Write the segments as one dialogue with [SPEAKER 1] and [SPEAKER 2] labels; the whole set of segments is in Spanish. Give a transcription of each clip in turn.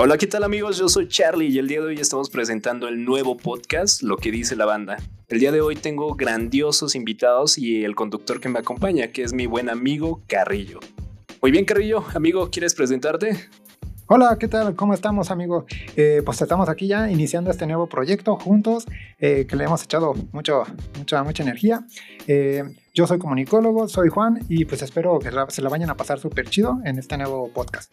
[SPEAKER 1] Hola, ¿qué tal amigos? Yo soy Charlie y el día de hoy estamos presentando el nuevo podcast, Lo que dice la banda. El día de hoy tengo grandiosos invitados y el conductor que me acompaña, que es mi buen amigo Carrillo. Muy bien, Carrillo, amigo, ¿quieres presentarte?
[SPEAKER 2] Hola, ¿qué tal? ¿Cómo estamos, amigo? Eh, pues estamos aquí ya iniciando este nuevo proyecto juntos, eh, que le hemos echado mucho, mucha, mucha energía. Eh, yo soy comunicólogo, soy Juan, y pues espero que se la vayan a pasar súper chido en este nuevo podcast.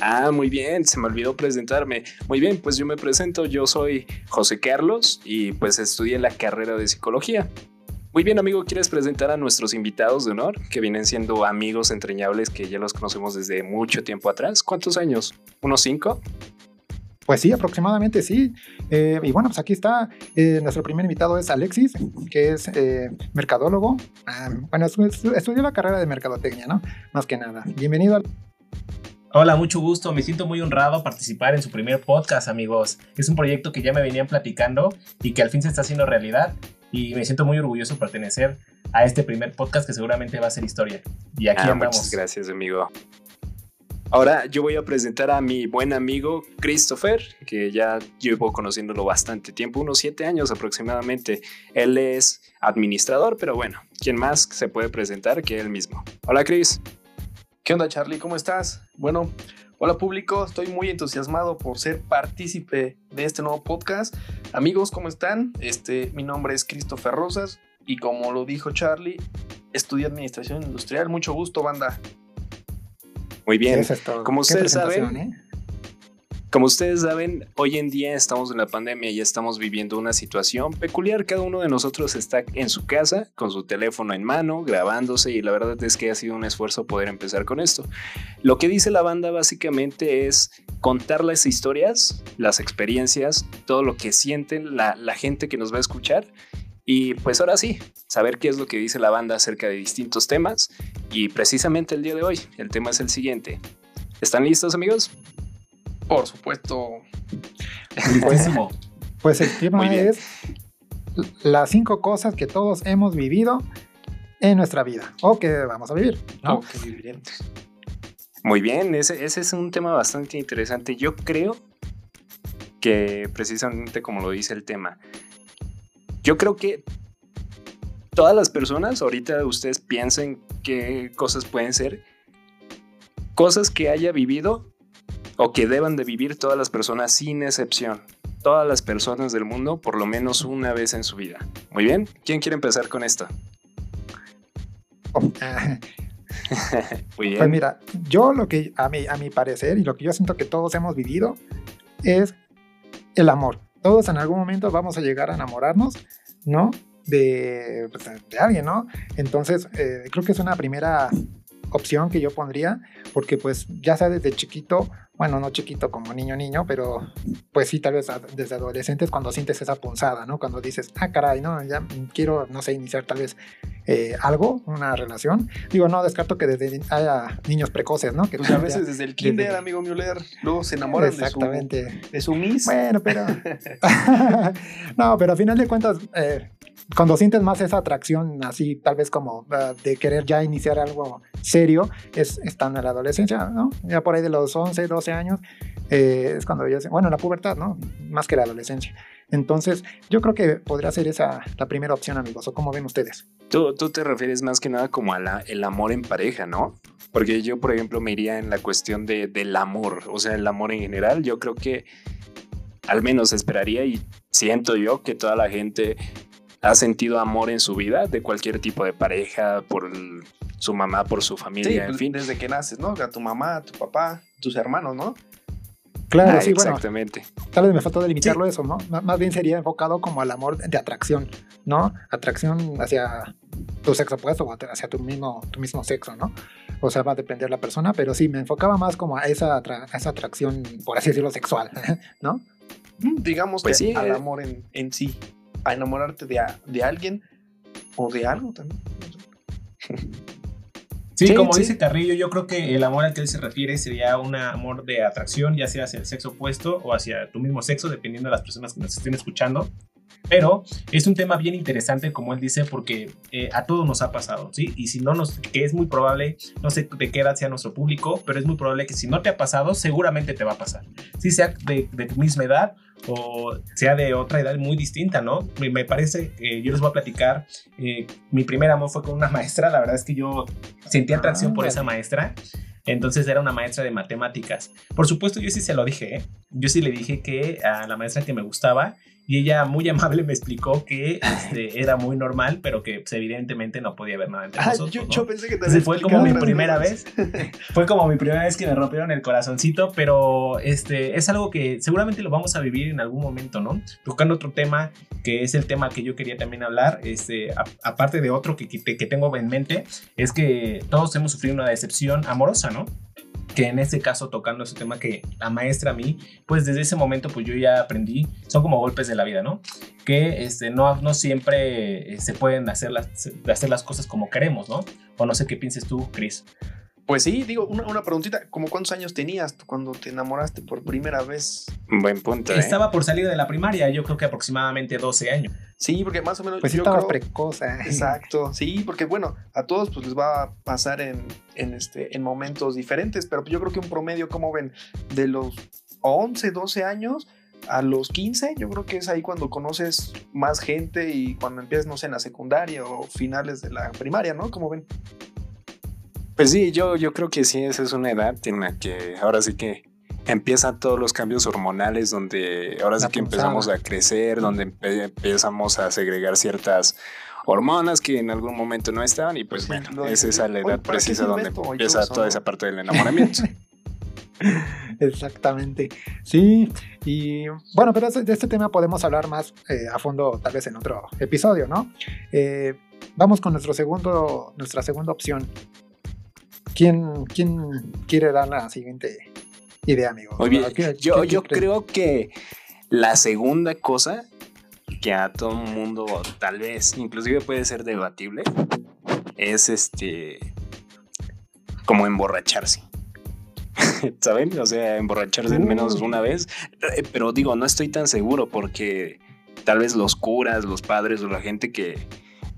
[SPEAKER 1] Ah, muy bien, se me olvidó presentarme. Muy bien, pues yo me presento, yo soy José Carlos y pues estudié la carrera de psicología. Muy bien, amigo, ¿quieres presentar a nuestros invitados de honor, que vienen siendo amigos entrañables que ya los conocemos desde mucho tiempo atrás? ¿Cuántos años? ¿Unos cinco?
[SPEAKER 2] Pues sí, aproximadamente sí. Eh, y bueno, pues aquí está. Eh, nuestro primer invitado es Alexis, que es eh, mercadólogo. Ah, bueno, estudió la carrera de mercadotecnia, ¿no? Más que nada. Bienvenido.
[SPEAKER 3] Hola, mucho gusto. Me siento muy honrado participar en su primer podcast, amigos. Es un proyecto que ya me venían platicando y que al fin se está haciendo realidad. Y me siento muy orgulloso de pertenecer a este primer podcast que seguramente va a ser historia. Y aquí
[SPEAKER 1] ah,
[SPEAKER 3] andamos.
[SPEAKER 1] Muchas gracias, amigo. Ahora yo voy a presentar a mi buen amigo Christopher, que ya llevo conociéndolo bastante tiempo, unos siete años aproximadamente. Él es administrador, pero bueno, ¿quién más se puede presentar que él mismo? Hola, Chris.
[SPEAKER 4] ¿Qué onda Charlie? ¿Cómo estás? Bueno, hola público, estoy muy entusiasmado por ser partícipe de este nuevo podcast. Amigos, ¿cómo están? Este, mi nombre es Christopher Rosas y como lo dijo Charlie, estudié Administración Industrial. Mucho gusto, banda.
[SPEAKER 1] Muy bien. Como ustedes saben, ¿eh? Como ustedes saben, hoy en día estamos en la pandemia y estamos viviendo una situación peculiar. Cada uno de nosotros está en su casa con su teléfono en mano, grabándose y la verdad es que ha sido un esfuerzo poder empezar con esto. Lo que dice la banda básicamente es contar las historias, las experiencias, todo lo que sienten la, la gente que nos va a escuchar y pues ahora sí, saber qué es lo que dice la banda acerca de distintos temas. Y precisamente el día de hoy, el tema es el siguiente. ¿Están listos amigos?
[SPEAKER 4] Por supuesto.
[SPEAKER 2] Pues, pues el tema es las cinco cosas que todos hemos vivido en nuestra vida o que vamos a vivir. ¿no?
[SPEAKER 1] Muy bien, ese, ese es un tema bastante interesante. Yo creo que precisamente como lo dice el tema, yo creo que todas las personas, ahorita ustedes piensen qué cosas pueden ser, cosas que haya vivido o que deban de vivir todas las personas sin excepción. Todas las personas del mundo por lo menos una vez en su vida. Muy bien, ¿quién quiere empezar con esto?
[SPEAKER 2] Muy bien. Pues mira, yo lo que a mi, a mi parecer y lo que yo siento que todos hemos vivido es el amor. Todos en algún momento vamos a llegar a enamorarnos, ¿no? De, pues, de alguien, ¿no? Entonces, eh, creo que es una primera opción que yo pondría, porque pues ya sea desde chiquito, bueno, no chiquito como niño niño, pero pues sí, tal vez desde adolescentes cuando sientes esa punzada, ¿no? Cuando dices, ah, caray, no, ya quiero, no sé, iniciar tal vez eh, algo, una relación. Digo, no descarto que desde haya niños precoces, ¿no? Que
[SPEAKER 4] pues a veces desde el kinder, amigo Müller, luego se enamoran Exactamente. De, su, de su miss.
[SPEAKER 2] Bueno, pero... no, pero a final de cuentas, eh, cuando sientes más esa atracción, así tal vez como ah, de querer ya iniciar algo serio, es estando en la adolescencia, ¿no? Ya por ahí de los 11, 12 años, eh, es cuando ya, bueno, la pubertad, ¿no? Más que la adolescencia. Entonces, yo creo que podría ser esa la primera opción, amigos, o cómo ven ustedes.
[SPEAKER 1] Tú, tú te refieres más que nada como a la, el amor en pareja, ¿no? Porque yo, por ejemplo, me iría en la cuestión de, del amor, o sea, el amor en general, yo creo que al menos esperaría y siento yo que toda la gente ha sentido amor en su vida de cualquier tipo de pareja, por su mamá, por su familia, en fin.
[SPEAKER 4] Desde que naces, ¿no? A tu mamá, tu papá, tus hermanos, ¿no?
[SPEAKER 2] Claro, ah, sí, exactamente. tal vez me faltó delimitarlo eso, ¿no? más bien sería enfocado como al amor de atracción, ¿no? Atracción hacia tu sexo opuesto o hacia tu mismo, tu mismo sexo, ¿no? O sea, va a depender la persona, pero sí, me enfocaba más como a esa, esa atracción, por así decirlo, sexual, ¿no?
[SPEAKER 4] Mm, digamos pues que sí, al eh. amor en, en sí a enamorarte de, de alguien o de algo también.
[SPEAKER 3] Sí, como dice Carrillo, yo creo que el amor al que él se refiere sería un amor de atracción, ya sea hacia el sexo opuesto o hacia tu mismo sexo, dependiendo de las personas que nos estén escuchando. Pero es un tema bien interesante, como él dice, porque eh, a todos nos ha pasado, ¿sí? Y si no nos, que es muy probable, no sé de qué edad sea nuestro público, pero es muy probable que si no te ha pasado, seguramente te va a pasar. Si sea de, de tu misma edad o sea de otra edad muy distinta, ¿no? Me, parece, que yo les voy a platicar, eh, mi primer amor fue con una maestra, la verdad es que yo sentí atracción por esa maestra. Entonces era una maestra de matemáticas. Por supuesto, yo sí se lo dije. ¿eh? Yo sí le dije que a la maestra que me gustaba y ella muy amable me explicó que este, era muy normal, pero que pues, evidentemente no podía haber nada entre ah, nosotros. Yo, pensé que te fue como mi primera vez. fue como mi primera vez que me rompieron el corazoncito, pero este, es algo que seguramente lo vamos a vivir en algún momento, ¿no? Tocando otro tema que es el tema que yo quería también hablar, este, aparte de otro que, que, que tengo en mente, es que todos hemos sufrido una decepción amorosa, ¿no? Que en este caso tocando ese tema que la maestra a mí, pues desde ese momento pues yo ya aprendí, son como golpes de la vida, ¿no? Que este, no, no siempre eh, se pueden hacer las, hacer las cosas como queremos, ¿no? O no sé qué pienses tú, Chris.
[SPEAKER 4] Pues sí, digo, una, una preguntita, ¿cómo cuántos años tenías cuando te enamoraste por primera vez?
[SPEAKER 1] Buen punto.
[SPEAKER 3] ¿eh? Estaba por salir de la primaria, yo creo que aproximadamente 12 años.
[SPEAKER 4] Sí, porque más o menos.
[SPEAKER 2] Pues
[SPEAKER 4] yo
[SPEAKER 2] estaba precoz.
[SPEAKER 4] Exacto, sí, porque bueno, a todos pues les va a pasar en, en, este, en momentos diferentes, pero yo creo que un promedio, como ven, de los 11, 12 años a los 15, yo creo que es ahí cuando conoces más gente y cuando empiezas, no sé, en la secundaria o finales de la primaria, ¿no? Como ven.
[SPEAKER 1] Pues sí, yo, yo creo que sí, esa es una edad en la que ahora sí que empiezan todos los cambios hormonales, donde ahora sí que empezamos a crecer, donde empezamos a segregar ciertas hormonas que en algún momento no estaban y pues bueno, es esa la edad precisa donde empieza toda esa parte del enamoramiento.
[SPEAKER 2] Exactamente. Sí, y bueno, pero de este tema podemos hablar más eh, a fondo tal vez en otro episodio, ¿no? Eh, vamos con nuestro segundo, nuestra segunda opción, ¿Quién, quién quiere dar la siguiente idea, amigo?
[SPEAKER 1] Muy bien. yo, yo creo que la segunda cosa que a todo mundo tal vez inclusive puede ser debatible es este como emborracharse. ¿Saben? O sea, emborracharse al menos una vez. Eh, pero digo, no estoy tan seguro porque tal vez los curas, los padres o la gente que,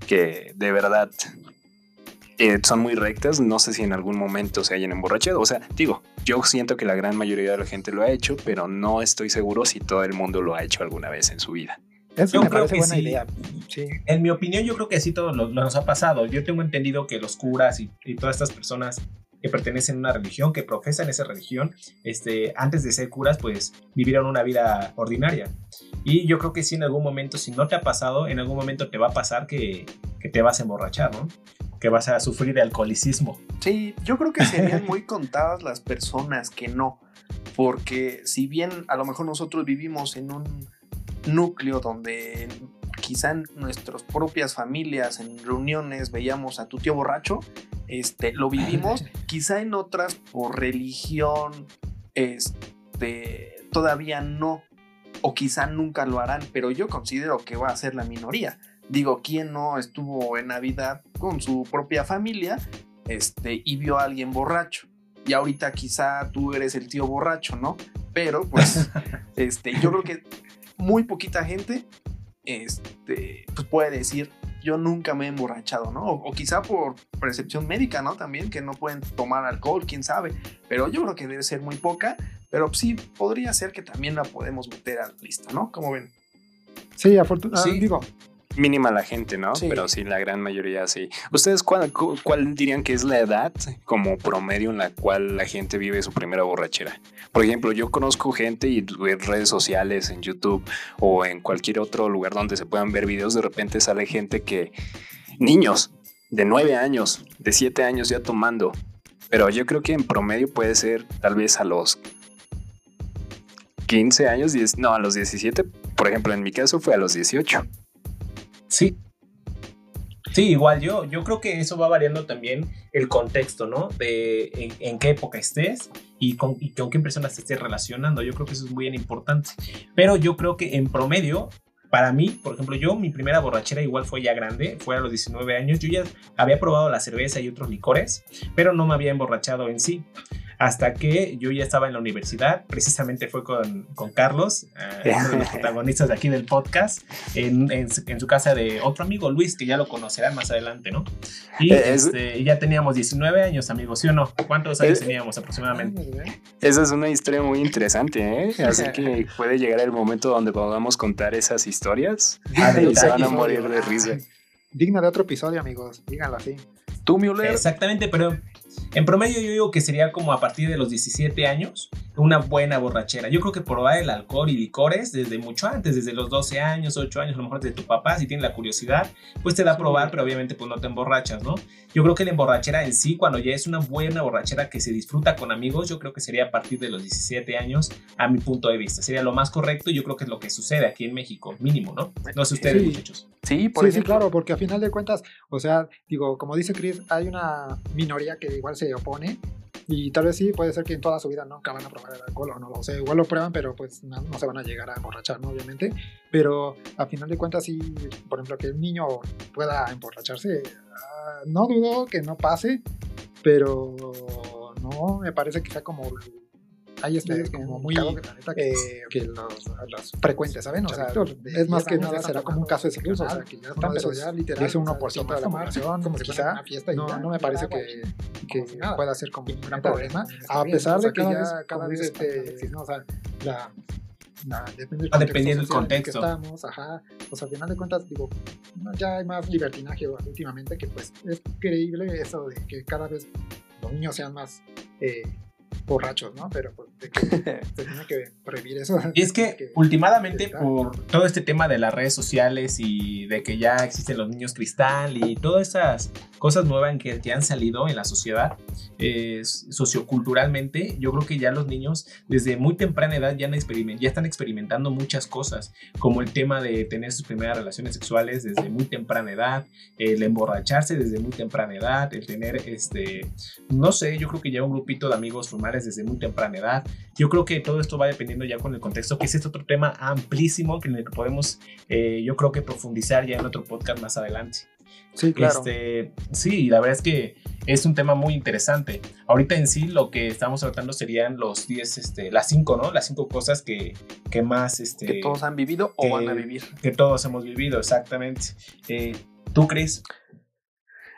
[SPEAKER 1] que de verdad eh, son muy rectas. No sé si en algún momento se hayan emborrachado. O sea, digo, yo siento que la gran mayoría de la gente lo ha hecho, pero no estoy seguro si todo el mundo lo ha hecho alguna vez en su vida.
[SPEAKER 3] Eso yo creo que buena idea. En mi opinión, yo creo que así todo lo, nos ha pasado. Yo tengo entendido que los curas y, todas estas personas que pertenecen a una religión, que profesan esa religión, este, antes de ser curas, pues vivieron una vida ordinaria. Y yo creo que si en algún momento, si no te ha pasado, en algún momento te va a pasar que, que te vas a emborrachar, ¿no? Que vas a sufrir de alcoholicismo.
[SPEAKER 4] Sí, yo creo que serían muy contadas las personas que no, porque si bien a lo mejor nosotros vivimos en un núcleo donde quizá en nuestras propias familias, en reuniones, veíamos a tu tío borracho, este, lo vivimos, quizá en otras por religión, este, todavía no, o quizá nunca lo harán, pero yo considero que va a ser la minoría. Digo, ¿quién no estuvo en Navidad con su propia familia este, y vio a alguien borracho? Y ahorita quizá tú eres el tío borracho, ¿no? Pero pues este, yo creo que muy poquita gente este, pues puede decir, yo nunca me he emborrachado, ¿no? O, quizá por percepción médica, ¿no? También que no pueden tomar alcohol, quién sabe. Pero yo creo que debe ser muy poca, pero sí podría ser que también la podemos meter a la lista, ¿no? Como ven.
[SPEAKER 2] Sí, afortunadamente. Sí. Digo,
[SPEAKER 1] mínima la gente, ¿no? Pero sí, la gran mayoría sí. ¿Ustedes cuál, cuál, dirían que es la edad como promedio en la cual la gente vive su primera borrachera? Por ejemplo, yo conozco gente y en redes sociales, en YouTube o en cualquier otro lugar donde se puedan ver videos, de repente sale gente que, niños de 9 años, de 7 años ya tomando. Pero yo creo que en promedio puede ser tal vez a los 15 años, no, a los 17. Por ejemplo, en mi caso fue a los 18.
[SPEAKER 3] Sí. Sí, igual yo, yo creo que eso va variando también el contexto, ¿no? De en, qué época estés y con, con qué personas te estés relacionando. Yo creo que eso es muy importante. Pero yo creo que en promedio, para mí, por ejemplo, yo mi primera borrachera igual fue ya grande, fue a los 19 años. Yo ya había probado la cerveza y otros licores, pero no me había emborrachado en sí. Hasta que yo ya estaba en la universidad, precisamente fue con, con Carlos, eh, uno de los protagonistas de aquí del podcast, en, en, su casa de otro amigo, Luis, que ya lo conocerán más adelante, ¿no? Y eh, este, ya teníamos 19 años, amigos, ¿sí o no? ¿Cuántos años teníamos aproximadamente?
[SPEAKER 1] Esa es una historia muy interesante, ¿eh? Así que puede llegar el momento donde podamos contar esas historias y se van a morir de risa.
[SPEAKER 2] Digna de otro episodio, amigos, díganlo así.
[SPEAKER 3] Tú, Müller. Exactamente, pero en promedio yo digo que sería como a partir de los 17 años una buena borrachera. Yo creo que probar el alcohol y licores desde mucho antes, desde los 12 años, 8 años, a lo mejor de tu papá, si tiene la curiosidad, pues te da a probar, pero obviamente pues no te emborrachas, ¿no? Yo creo que la emborrachera en sí, cuando ya es una buena borrachera que se disfruta con amigos, yo creo que sería a partir de los 17 años, a mi punto de vista. Sería lo más correcto y yo creo que es lo que sucede aquí en México, mínimo, ¿no? No sé ustedes, muchachos.
[SPEAKER 2] Sí, por sí, claro, porque a final de cuentas, o sea, digo, como dice Chris, hay una minoría que igual se opone y tal vez sí, puede ser que en toda su vida nunca van a probar el alcohol o no lo sé. Igual lo prueban, pero pues no, se van a llegar a emborrachar, ¿no? Obviamente. Pero a final de cuentas, sí, por ejemplo, que el niño pueda emborracharse, ah, no dudo que no pase, pero no me parece que sea como hay estudios como muy que, que los, los, frecuentes, ¿saben? O sea, es más que nada será como un caso exclusivo, o sea, que ya están, pero ya literal, es un 1% de la población, como quizá no, no me parece que, que pueda ser como un gran problema, a pesar de que ya cada vez, este, o sea, la
[SPEAKER 3] depende del dependiendo del contexto.
[SPEAKER 2] Que estamos, ajá. Pues al final de cuentas, digo, ya hay más libertinaje últimamente que pues es creíble eso de que cada vez los niños sean más eh, borrachos, ¿no? Pero pues de que se tiene que prohibir eso.
[SPEAKER 3] Y es que, últimamente por todo este tema de las redes sociales y de que ya existen los niños cristal y todas esas cosas nuevas que, que han salido en la sociedad, eh, socioculturalmente, yo creo que ya los niños desde muy temprana edad ya, ya están experimentando muchas cosas, como el tema de tener sus primeras relaciones sexuales desde muy temprana edad, el emborracharse desde muy temprana edad, el tener, este, no sé, yo creo que ya un grupito de amigos formales desde muy temprana edad. Yo creo que todo esto va dependiendo ya con el contexto, que es este otro tema amplísimo que en el que podemos, eh, yo creo que profundizar ya en otro podcast más adelante.
[SPEAKER 2] Sí, claro.
[SPEAKER 3] Este, sí, la verdad es que es un tema muy interesante. Ahorita en sí lo que estamos tratando serían los 10, este, las 5, ¿no? Las 5 cosas que, que más... Este,
[SPEAKER 4] que todos han vivido o van a vivir.
[SPEAKER 3] Que todos hemos vivido, exactamente. Eh, ¿Tú, crees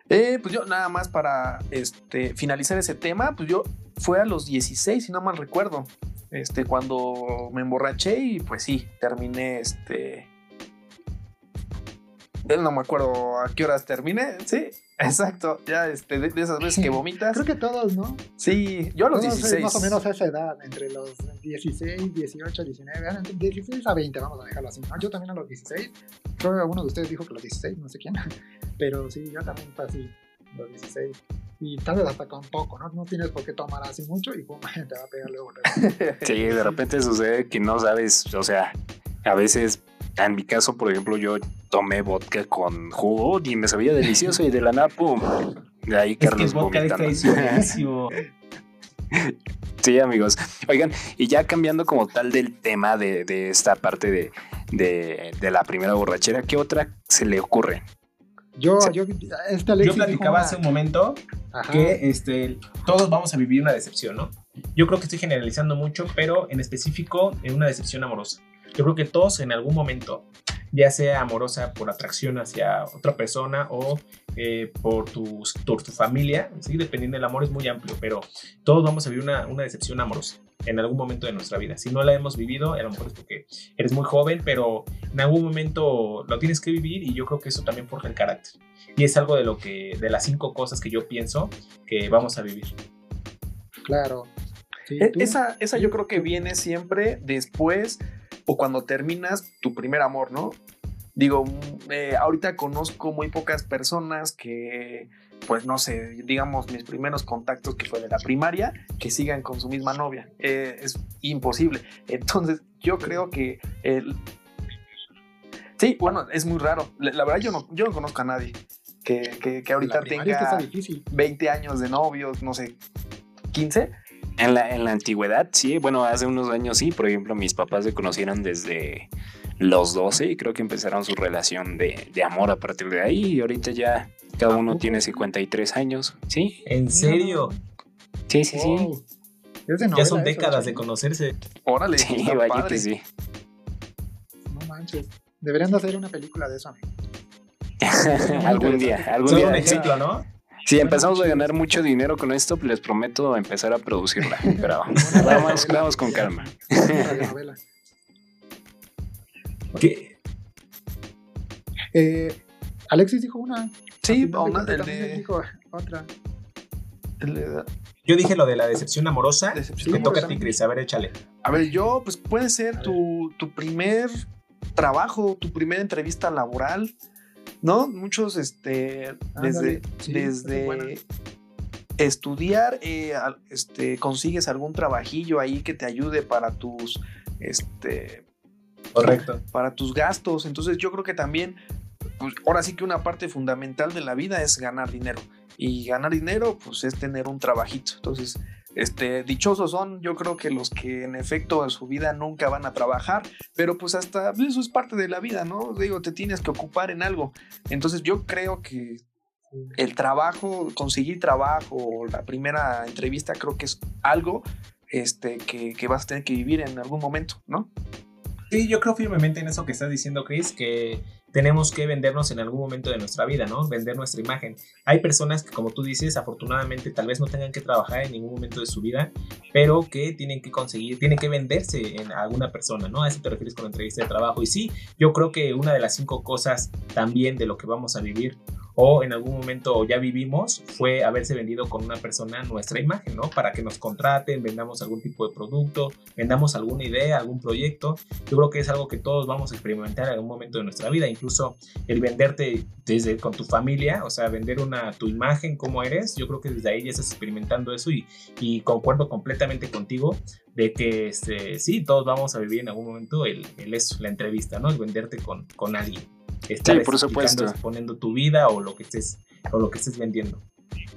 [SPEAKER 4] eh, pues yo nada más para este, finalizar ese tema, pues yo fue a los 16, si no mal recuerdo, este, cuando me emborraché y pues sí, terminé este, no me acuerdo a qué horas terminé, sí, exacto, ya este, de, esas veces que vomitas.
[SPEAKER 2] Creo que todos, ¿no?
[SPEAKER 4] Sí, yo a los 16.
[SPEAKER 2] Más o menos a esa edad, entre los 16, 18, 19, entre 16 a 20, vamos a dejarlo así. Yo también a los 16, creo que alguno de ustedes dijo que a los 16, no sé quién, pero sí, yo también fue así, los 16. Y tal vez hasta con poco, ¿no? No tienes por qué tomar así mucho y pum, te va a pegar luego.
[SPEAKER 1] sí, de repente sucede que no sabes, o sea, a veces en mi caso, por ejemplo, yo tomé vodka con jugo y me sabía delicioso y de la nada, pum. De ahí Carlos es Sí, amigos. Oigan, y ya cambiando como tal del tema de, de esta parte de, de, de, la primera borrachera, ¿qué otra se le ocurre?
[SPEAKER 2] Yo, yo,
[SPEAKER 3] este yo platicaba hace un momento que este, todos vamos a vivir una decepción, ¿no? Yo creo que estoy generalizando mucho, pero en específico en una decepción amorosa. Yo creo que todos en algún momento, ya sea amorosa por atracción hacia otra persona o eh, por, tu, familia, ¿sí? dependiendo del amor es muy amplio, pero todos vamos a vivir una, una decepción amorosa en algún momento de nuestra vida. Si no la hemos vivido, a lo mejor es porque eres muy joven, pero en algún momento lo tienes que vivir y yo creo que eso también forja el carácter. Y es algo de lo que, de las cinco cosas que yo pienso que vamos a vivir.
[SPEAKER 2] Claro.
[SPEAKER 4] E, esa, esa yo creo que viene siempre después o cuando terminas tu primer amor, ¿no? Digo, mm, eh, ahorita conozco muy pocas personas que, pues no sé, digamos mis primeros contactos que fue de la primaria, que sigan con su misma novia. Eh, es imposible. Entonces, yo creo que el... Sí, bueno, es muy raro. La, verdad, yo no, yo no conozco a nadie que, que, ahorita tenga 20 años de novios, no sé, 15
[SPEAKER 1] en la, en la antigüedad, sí, bueno, hace unos años sí, por ejemplo, mis papás se conocieron desde los 12 y creo que empezaron su relación de, amor a partir de ahí y ahorita ya cada uno tiene 53 años, ¿sí?
[SPEAKER 3] ¿En serio?
[SPEAKER 1] Sí, sí, sí.
[SPEAKER 3] ya son décadas de conocerse.
[SPEAKER 4] Órale,
[SPEAKER 1] sí, vaya que sí.
[SPEAKER 2] No manches. Deberían de hacer una película de eso,
[SPEAKER 1] algún día, algún día.
[SPEAKER 3] un ejemplo, ¿no?
[SPEAKER 1] Si empezamos a ganar mucho dinero con esto, les prometo empezar a producirla. Pero vamos, vamos con calma.
[SPEAKER 3] ¿Qué?
[SPEAKER 2] Eh, Alexis dijo una.
[SPEAKER 4] Sí, una, el de...
[SPEAKER 2] dijo otra.
[SPEAKER 3] Yo dije lo de la decepción amorosa. Decepción Te toca a ti, Cris. A ver, échale.
[SPEAKER 4] A ver, yo, pues puede ser tu, tu primer trabajo, tu primera entrevista laboral, ¿no? Muchos, este, desde, desde estudiar, eh, este, consigues algún trabajillo ahí que te ayude para tus, este,
[SPEAKER 3] correcto,
[SPEAKER 4] para tus gastos. Entonces yo creo que también, pues, ahora sí que una parte fundamental de la vida es ganar dinero y ganar dinero, pues es tener un trabajito. Entonces este, dichosos son, yo creo que los que en efecto en su vida nunca van a trabajar, pero pues hasta eso es parte de la vida, ¿no? Digo, te tienes que ocupar en algo. Entonces yo creo que el trabajo, conseguir trabajo, la primera entrevista, creo que es algo este, que, que vas a tener que vivir en algún momento, ¿no?
[SPEAKER 3] Sí, yo creo firmemente en eso que estás diciendo, Chris, que tenemos que vendernos en algún momento de nuestra vida, ¿no? Vender nuestra imagen. Hay personas que, como tú dices, afortunadamente tal vez no tengan que trabajar en ningún momento de su vida, pero que tienen que conseguir, tienen que venderse en alguna persona, ¿no? A eso te refieres con la entrevista de trabajo. Y sí, yo creo que una de las cinco cosas también de lo que vamos a vivir o en algún momento ya vivimos fue haberse vendido con una persona nuestra imagen, ¿no? Para que nos contraten, vendamos algún tipo de producto, vendamos alguna idea, algún proyecto. Yo creo que es algo que todos vamos a experimentar en algún momento de nuestra vida, incluso el venderte desde con tu familia, o sea, vender una tu imagen, cómo eres, yo creo que desde ahí ya estás experimentando eso y, y concuerdo completamente contigo de que este, sí, todos vamos a vivir en algún momento el, el eso, la entrevista, ¿no? El venderte con, con alguien estar
[SPEAKER 1] sí, por supuesto.
[SPEAKER 3] exponiendo tu vida o lo que estés o lo que estés vendiendo.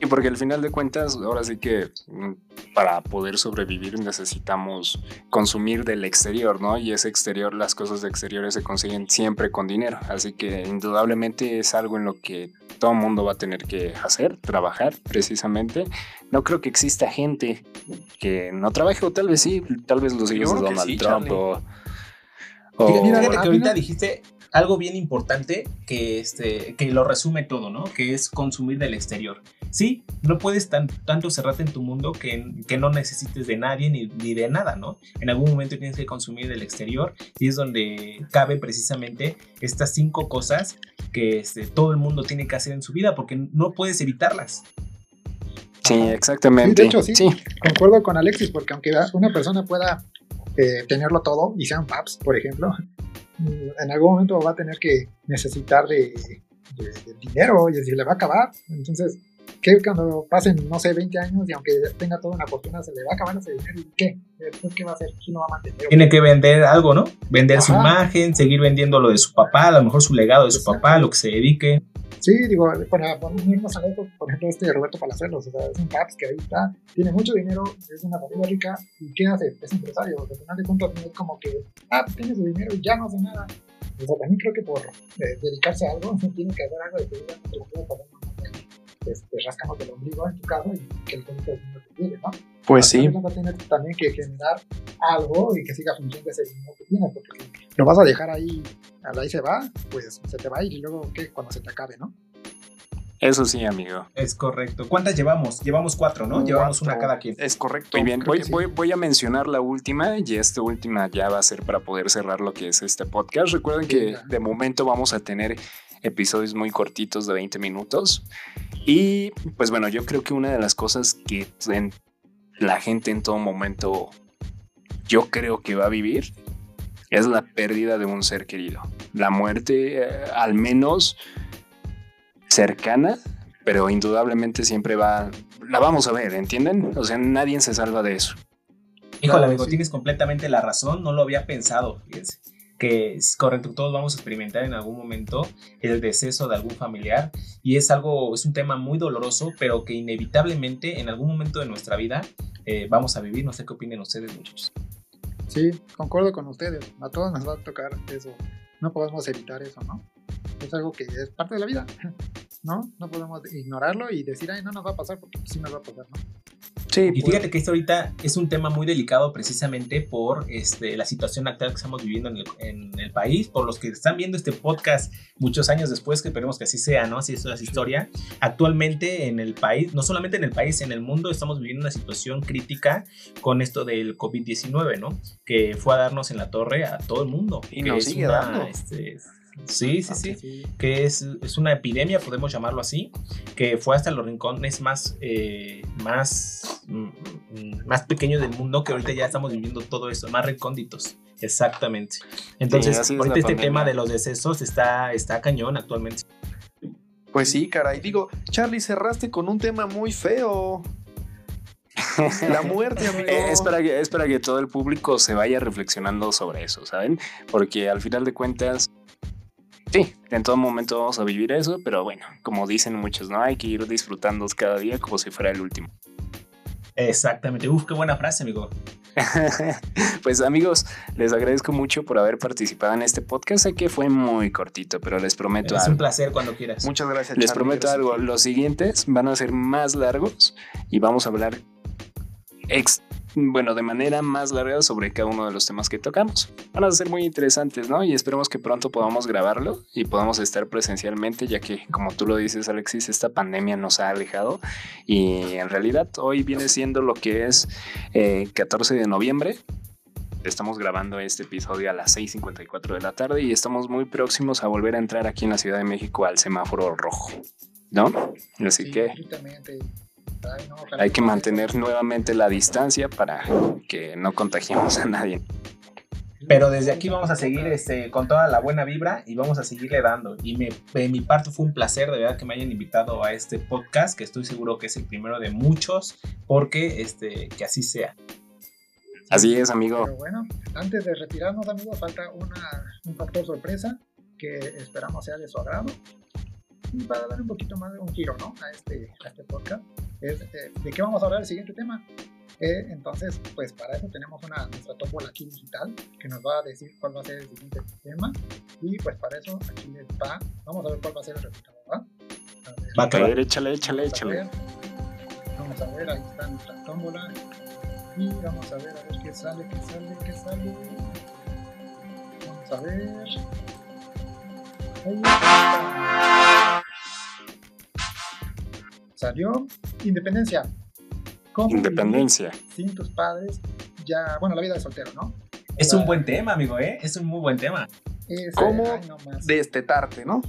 [SPEAKER 1] Y porque al final de cuentas, ahora sí que mm, para poder sobrevivir necesitamos consumir del exterior, ¿no? Y ese exterior, las cosas de exteriores se consiguen siempre con dinero. Así que indudablemente es algo en lo que todo el mundo va a tener que hacer, trabajar precisamente. No creo que exista gente que no trabaje, o tal vez sí, tal vez los hijos de Donald Trump o,
[SPEAKER 3] Mira, que ahorita dijiste algo bien importante que, este, que lo resume todo, ¿no? Que es consumir del exterior. Sí, no puedes tanto cerrarte en tu mundo que, que no necesites de nadie ni, ni, de nada, ¿no? En algún momento tienes que consumir del exterior y es donde cabe precisamente estas cinco cosas que este, todo el mundo tiene que hacer en su vida porque no puedes evitarlas.
[SPEAKER 1] Sí, exactamente.
[SPEAKER 2] de hecho, sí, concuerdo con Alexis, porque aunque una persona pueda eh, tenerlo todo y sean paps, por ejemplo, en algún momento va a tener que necesitar de, dinero y se le va a acabar. Entonces, ¿qué cuando pasen, no sé, 20 años y aunque tenga toda una fortuna, se le va a acabar ese dinero? ¿Y qué? ¿qué va a hacer? ¿Quién lo va a mantener?
[SPEAKER 3] Tiene que vender algo, ¿no? Vender su imagen, seguir vendiendo lo de su papá, a lo mejor su legado de su papá, lo que se dedique.
[SPEAKER 2] Sí, digo, para, ir más lejos, por ejemplo, este Roberto Palazuelos, o sea, es un paps que ahí está, tiene mucho dinero, es una familia rica, ¿y qué hace? Es empresario, al final de cuentas es como que, ah, tiene su dinero y ya no hace nada. O sea, también creo que por eh, dedicarse a algo, tiene que hacer algo de su vida, este, rascamos el ombligo en tu casa y que el dinero te llegue, ¿no?
[SPEAKER 1] Pues sí.
[SPEAKER 2] Va a tener también que generar algo y que siga funcionando ese dinero que tienes, porque lo vas a dejar ahí, ahí se va, pues se te va a ir y luego, ¿qué? Cuando se te acabe, ¿no?
[SPEAKER 1] Eso sí, amigo.
[SPEAKER 3] Es correcto. ¿Cuántas llevamos? Llevamos cuatro, ¿no? Llevamos una cada quien.
[SPEAKER 4] Es correcto.
[SPEAKER 1] Muy bien. Voy, voy, voy, a mencionar la última y esta última ya va a ser para poder cerrar lo que es este podcast. Recuerden que de momento vamos a tener episodios muy cortitos de 20 minutos. Y pues bueno, yo creo que una de las cosas que la gente en todo momento yo creo que va a vivir es la pérdida de un ser querido. La muerte, eh, al menos cercana, pero indudablemente siempre va, la vamos a ver, ¿entienden? O sea, nadie se salva de eso.
[SPEAKER 3] Híjole, amigo, tienes completamente la razón, no lo había pensado, fíjense que es correcto, todos vamos a experimentar en algún momento el deceso de algún familiar y es algo, es un tema muy doloroso, pero que inevitablemente en algún momento de nuestra vida eh, vamos a vivir. No sé qué opinen ustedes, muchachos.
[SPEAKER 2] Sí, concuerdo con ustedes. A todos nos va a tocar eso. No podemos evitar eso, ¿no? Es algo que es parte de la vida, ¿no? No podemos ignorarlo y decir, ay, no nos va a pasar porque sí nos va a pasar, ¿no?
[SPEAKER 3] Sí, y fíjate que esto ahorita es un tema muy delicado precisamente por este, la situación actual que estamos viviendo en el, en el, país, por los que están viendo este podcast muchos años después, que esperemos que así sea, ¿no? Así es la historia. Actualmente en el país, no solamente en el país, en el mundo estamos viviendo una situación crítica con esto del COVID-19, ¿no? Que fue a darnos en la torre a todo el mundo.
[SPEAKER 4] Y nos sigue dando.
[SPEAKER 3] Este, Sí, sí, sí, Que es, es, una epidemia, podemos llamarlo así, que fue hasta los rincones más, eh, más, mm, más pequeños del mundo, que ahorita ya estamos viviendo todo eso, más recónditos. Exactamente. Entonces, ahorita este tema de los decesos está, está cañón actualmente.
[SPEAKER 4] Pues sí, caray. Digo, Charlie, cerraste con un tema muy feo. La muerte, amigo.
[SPEAKER 1] es, para que, es para que todo el público se vaya reflexionando sobre eso, ¿saben? Porque al final de cuentas, Sí, en todo momento vamos a vivir eso, pero bueno, como dicen muchos, ¿no? Hay que ir disfrutando cada día como si fuera el último.
[SPEAKER 3] Exactamente. Uf, qué buena frase, amigo.
[SPEAKER 1] pues amigos, les agradezco mucho por haber participado en este podcast. Sé que fue muy cortito, pero les prometo
[SPEAKER 3] es un placer cuando quieras.
[SPEAKER 4] Muchas gracias.
[SPEAKER 1] Les prometo algo. Los siguientes van a ser más largos y vamos a hablar ex bueno, de manera más larga sobre cada uno de los temas que tocamos. Van a ser muy interesantes, ¿no? Y esperemos que pronto podamos grabarlo y podamos estar presencialmente, ya que, como tú lo dices, Alexis, esta pandemia nos ha alejado y en realidad hoy viene siendo lo que es 14 eh, de noviembre. Estamos grabando este episodio a las 6.54 de la tarde y estamos muy próximos a volver a entrar aquí en la Ciudad de México al semáforo rojo, ¿no? Así que... Hay que mantener nuevamente la distancia para que no contagiemos a nadie.
[SPEAKER 3] Pero desde aquí vamos a seguir este, con toda la buena vibra y vamos a seguirle dando. Y me, de mi parte fue un placer de verdad que me hayan invitado a este podcast, que estoy seguro que es el primero de muchos, porque este, que así sea.
[SPEAKER 1] Así es, amigo.
[SPEAKER 2] Pero bueno, antes de retirarnos, amigo, falta un factor sorpresa que esperamos sea de su agrado. Y para dar un poquito más de un giro ¿no? a, este, a este podcast, es eh, de qué vamos a hablar el siguiente tema. Eh, entonces, pues para eso tenemos una, nuestra tómbola aquí digital que nos va a decir cuál va a ser el siguiente tema. Y pues para eso aquí les va. Vamos a ver cuál va a ser el resultado. ¿va?
[SPEAKER 1] va a caer, échale, échale, échale.
[SPEAKER 2] Vamos a ver, ahí está nuestra tómbola. Y vamos a ver, a ver qué sale, qué sale, qué sale. Vamos a ver. Ahí está. Salió Independencia.
[SPEAKER 1] Independencia.
[SPEAKER 2] Sin tus padres, ya, bueno, la vida de soltero, ¿no?
[SPEAKER 3] Es un buen tema, amigo, ¿eh? Es un muy buen tema.
[SPEAKER 4] ¿Cómo destetarte, no?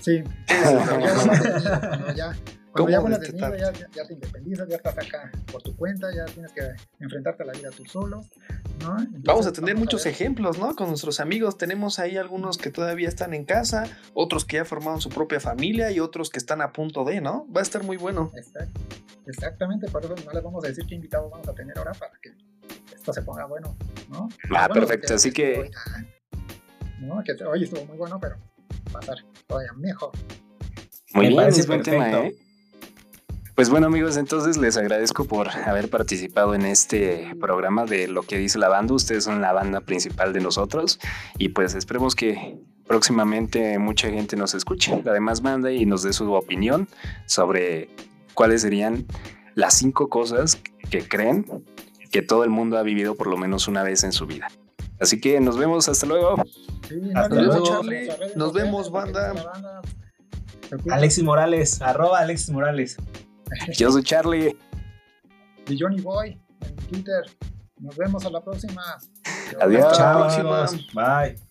[SPEAKER 2] Sí. ya, cuando ya ya, ya, te independizas, ya estás acá por tu cuenta, ya tienes que enfrentarte a la vida tú solo, ¿no?
[SPEAKER 4] vamos a tener muchos ejemplos, ¿no? Con nuestros amigos tenemos ahí algunos que todavía están en casa, otros que ya formaron su propia familia y otros que están a punto de, ¿no? Va a estar muy bueno.
[SPEAKER 2] Exacto. Exactamente, por eso no les vamos a decir qué invitados vamos a tener ahora para que esto se ponga bueno, ¿no?
[SPEAKER 1] Ah, perfecto, así que...
[SPEAKER 2] ¿no? Que hoy estuvo muy bueno, pero va a estar todavía mejor.
[SPEAKER 1] Muy bien, es buen tema, ¿eh? Pues bueno amigos, entonces les agradezco por haber participado en este programa de lo que dice la banda. Ustedes son la banda principal de nosotros y pues esperemos que próximamente mucha gente nos escuche, la demás banda y nos dé su opinión sobre cuáles serían las cinco cosas que creen que todo el mundo ha vivido por lo menos una vez en su vida. Así que nos vemos, hasta luego.
[SPEAKER 4] hasta luego, Charlie. Nos vemos, banda.
[SPEAKER 3] Alexis Morales, arroba Alexis Morales.
[SPEAKER 1] Yo soy Charlie.
[SPEAKER 2] Y Johnny Boy en Twitter. Nos vemos a la próxima.
[SPEAKER 1] Adiós.
[SPEAKER 3] Chao, Bye.